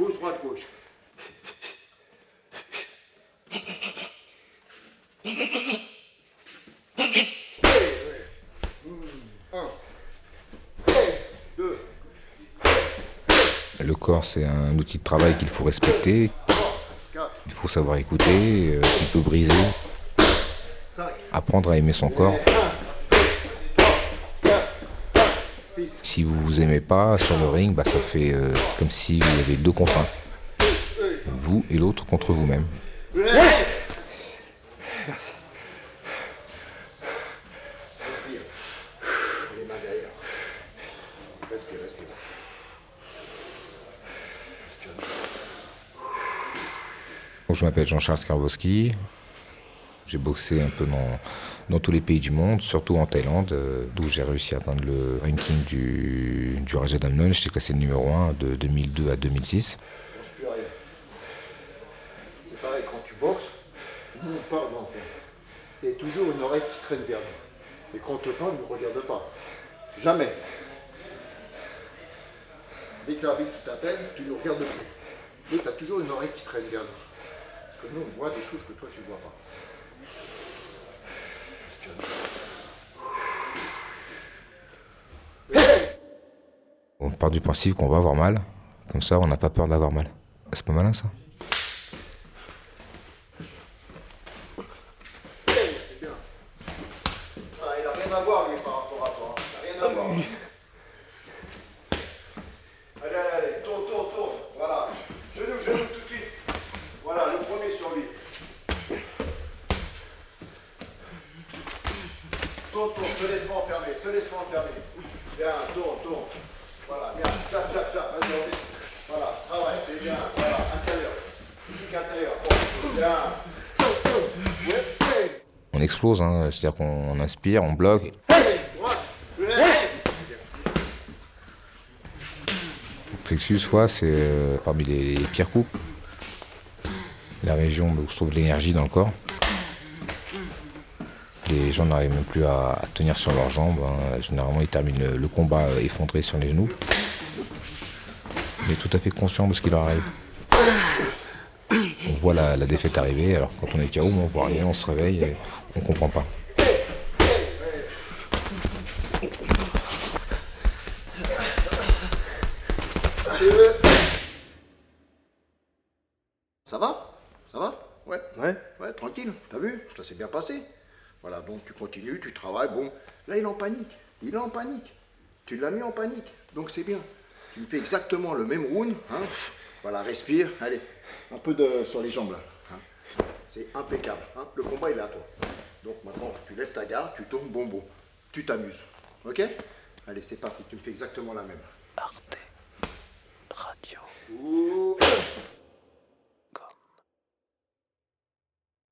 Gauche, droite, gauche. Le corps, c'est un outil de travail qu'il faut respecter. Il faut savoir écouter, euh, peut briser. Apprendre à aimer son corps. Si vous vous aimez pas sur le ring, bah, ça fait euh, comme si vous avez deux contre un. Vous et l'autre contre vous-même. Donc, je m'appelle Jean-Charles Skarbowski. J'ai boxé un peu dans, tous les pays du monde, surtout en Thaïlande, euh, d'où j'ai réussi à atteindre le ranking du, du Raja Damnon. J'étais classé numéro 1 de 2002 à 2006. pense plus à rien. C'est pareil quand tu boxes, nous on parle d'enfant. Il y a toujours une oreille qui traîne vers nous. Et quand on te parle, ne regarde pas. Jamais. Dès que l'arbitre t'appelle, tu ne regardes plus. Mais tu as toujours une oreille qui traîne vers nous. Parce que nous, on voit des choses que toi, tu ne vois pas. On part du principe qu'on va avoir mal. Comme ça, on n'a pas peur d'avoir mal. C'est pas malin ça C'est bien. Ah, il n'a rien à voir, lui, par rapport à toi. Il n'a rien à voir. Allez, allez, allez, tourne, tourne, tourne. Voilà. Genou, genou, tout de suite. Voilà, le premier sur lui. Tourne, tourne, te laisse pas enfermer, te laisse pas enfermer. Bien, tourne, tourne. Voilà, bien. Tchap, tchap, tchap. Vas-y, on est- Voilà, travaille, c'est bien. Voilà, intérieur. Physique intérieur. Bon, bien. On explose, hein. c'est-à-dire qu'on inspire, on bloque. Droite. Plexus, fois, c'est euh, parmi les pires coups. La région où se trouve l'énergie dans le corps. Les gens n'arrivent même plus à, à tenir sur leurs jambes. hein. Généralement, ils terminent le, le combat euh, effondré sur les genoux. Mais tout à fait conscient de ce qui leur arrive. On voit la, la défaite arriver, alors quand on est KO, on voit rien, on se réveille et on comprend pas. Ça va? Ça va? Ouais. Ouais. Ouais, tranquille. T'as vu? Ça s'est bien passé. Voilà, donc tu continues, tu travailles. Bon, là, il est en panique. Il est en panique. Tu l'as mis en panique. Donc c'est bien. Tu me fais exactement le même round. Hein voilà, respire. Allez, un peu de sur les jambes là. hein. C'est impeccable. hein. Le combat, il est à toi. Donc maintenant, tu lèves ta garde, tu tournes bonbon. Tu t'amuses. Ok? Allez, c'est parti. Tu me fais exactement la même.